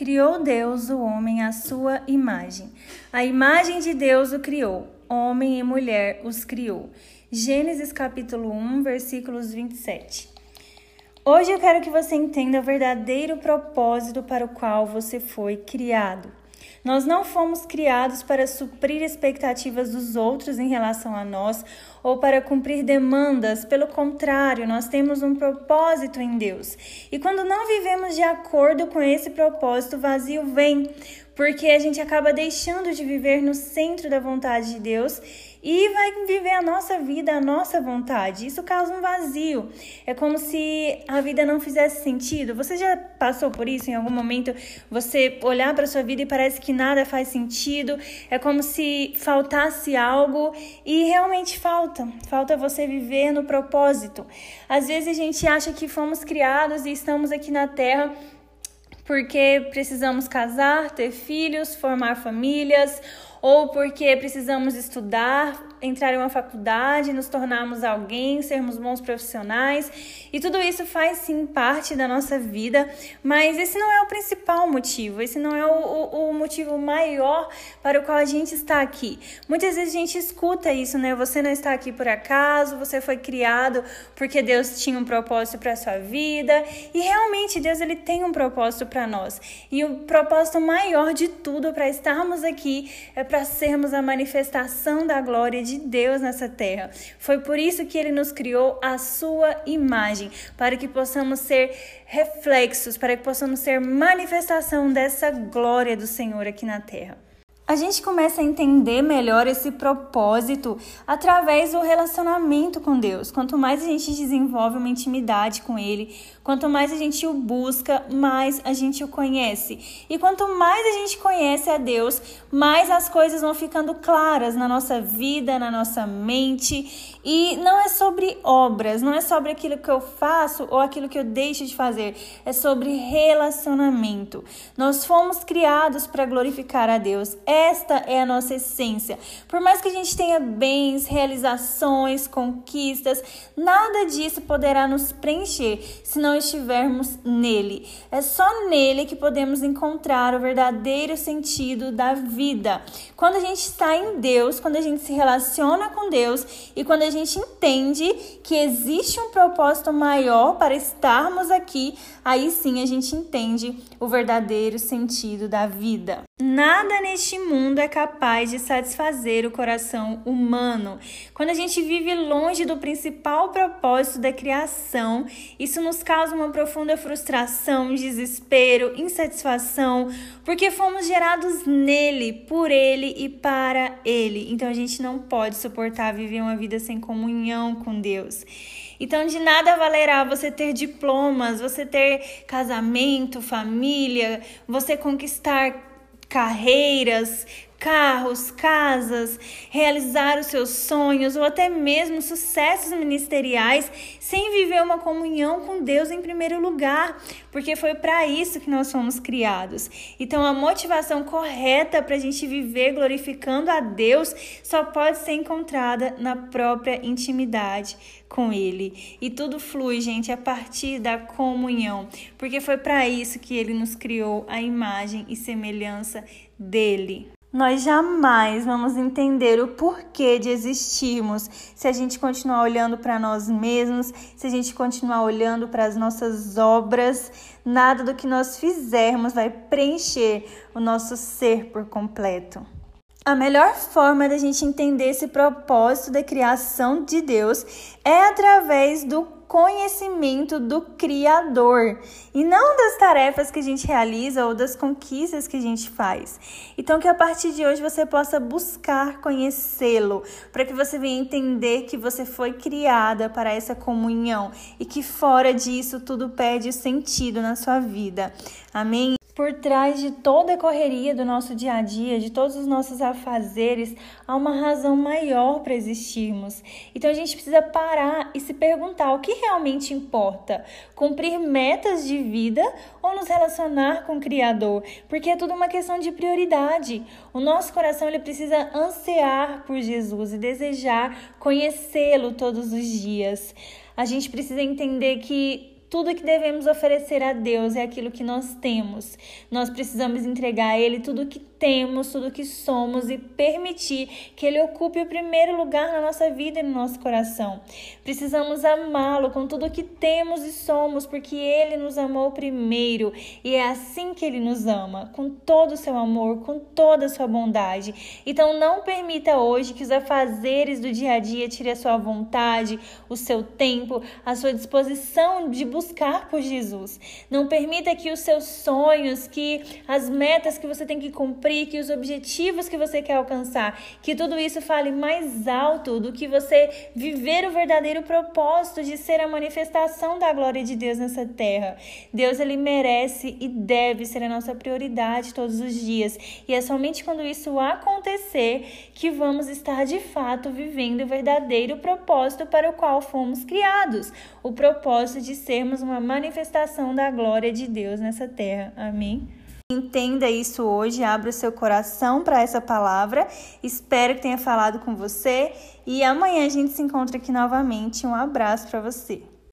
Criou Deus o homem à sua imagem. A imagem de Deus o criou. Homem e mulher os criou. Gênesis capítulo 1, versículos 27. Hoje eu quero que você entenda o verdadeiro propósito para o qual você foi criado. Nós não fomos criados para suprir expectativas dos outros em relação a nós ou para cumprir demandas. Pelo contrário, nós temos um propósito em Deus. E quando não vivemos de acordo com esse propósito, o vazio vem, porque a gente acaba deixando de viver no centro da vontade de Deus e vai viver a nossa vida, a nossa vontade. Isso causa um vazio. É como se a vida não fizesse sentido. Você já passou por isso em algum momento? Você olhar para sua vida e parece que nada faz sentido. É como se faltasse algo e realmente falta. Falta você viver no propósito. Às vezes a gente acha que fomos criados e estamos aqui na terra porque precisamos casar, ter filhos, formar famílias ou porque precisamos estudar, entrar em uma faculdade, nos tornarmos alguém, sermos bons profissionais. E tudo isso faz sim parte da nossa vida, mas esse não é o principal motivo, esse não é o, o, o motivo maior para o qual a gente está aqui. Muitas vezes a gente escuta isso, né? Você não está aqui por acaso, você foi criado porque Deus tinha um propósito para a sua vida. E realmente Deus ele tem um propósito para nós. E o propósito maior de tudo para estarmos aqui é para sermos a manifestação da glória de Deus nessa terra. Foi por isso que ele nos criou a sua imagem, para que possamos ser reflexos, para que possamos ser manifestação dessa glória do Senhor aqui na terra a gente começa a entender melhor esse propósito através do relacionamento com Deus. Quanto mais a gente desenvolve uma intimidade com Ele, quanto mais a gente o busca, mais a gente o conhece. E quanto mais a gente conhece a Deus, mais as coisas vão ficando claras na nossa vida, na nossa mente. E não é sobre obras, não é sobre aquilo que eu faço ou aquilo que eu deixo de fazer, é sobre relacionamento. Nós fomos criados para glorificar a Deus. É esta é a nossa essência. Por mais que a gente tenha bens, realizações, conquistas, nada disso poderá nos preencher se não estivermos nele. É só nele que podemos encontrar o verdadeiro sentido da vida. Quando a gente está em Deus, quando a gente se relaciona com Deus e quando a gente entende que existe um propósito maior para estarmos aqui, aí sim a gente entende o verdadeiro sentido da vida. Nada neste mundo é capaz de satisfazer o coração humano. Quando a gente vive longe do principal propósito da criação, isso nos causa uma profunda frustração, desespero, insatisfação, porque fomos gerados nele, por ele e para ele. Então a gente não pode suportar viver uma vida sem comunhão com Deus. Então, de nada valerá você ter diplomas, você ter casamento, família, você conquistar carreiras, carros, casas, realizar os seus sonhos ou até mesmo sucessos ministeriais sem viver uma comunhão com Deus em primeiro lugar, porque foi para isso que nós fomos criados. Então, a motivação correta para a gente viver glorificando a Deus só pode ser encontrada na própria intimidade com Ele. E tudo flui, gente, a partir da comunhão, porque foi para isso que Ele nos criou a imagem e semelhança dele. Nós jamais vamos entender o porquê de existirmos se a gente continuar olhando para nós mesmos, se a gente continuar olhando para as nossas obras. Nada do que nós fizermos vai preencher o nosso ser por completo. A melhor forma da gente entender esse propósito da criação de Deus é através do conhecimento do Criador e não das tarefas que a gente realiza ou das conquistas que a gente faz. Então, que a partir de hoje você possa buscar conhecê-lo, para que você venha entender que você foi criada para essa comunhão e que fora disso tudo perde sentido na sua vida. Amém? Por trás de toda a correria do nosso dia a dia, de todos os nossos afazeres, há uma razão maior para existirmos. Então a gente precisa parar e se perguntar o que realmente importa: cumprir metas de vida ou nos relacionar com o Criador? Porque é tudo uma questão de prioridade. O nosso coração ele precisa ansiar por Jesus e desejar conhecê-lo todos os dias. A gente precisa entender que tudo que devemos oferecer a Deus é aquilo que nós temos. Nós precisamos entregar a Ele tudo que temos, tudo que somos e permitir que Ele ocupe o primeiro lugar na nossa vida e no nosso coração. Precisamos amá-lo com tudo que temos e somos, porque Ele nos amou primeiro e é assim que Ele nos ama, com todo o seu amor, com toda a sua bondade. Então não permita hoje que os afazeres do dia a dia tirem a sua vontade, o seu tempo, a sua disposição de buscar buscar por Jesus. Não permita que os seus sonhos, que as metas que você tem que cumprir, que os objetivos que você quer alcançar, que tudo isso fale mais alto do que você viver o verdadeiro propósito de ser a manifestação da glória de Deus nessa terra. Deus ele merece e deve ser a nossa prioridade todos os dias. E é somente quando isso acontecer que vamos estar de fato vivendo o verdadeiro propósito para o qual fomos criados, o propósito de sermos uma manifestação da glória de Deus nessa terra. Amém? Entenda isso hoje, abra o seu coração para essa palavra. Espero que tenha falado com você e amanhã a gente se encontra aqui novamente. Um abraço para você.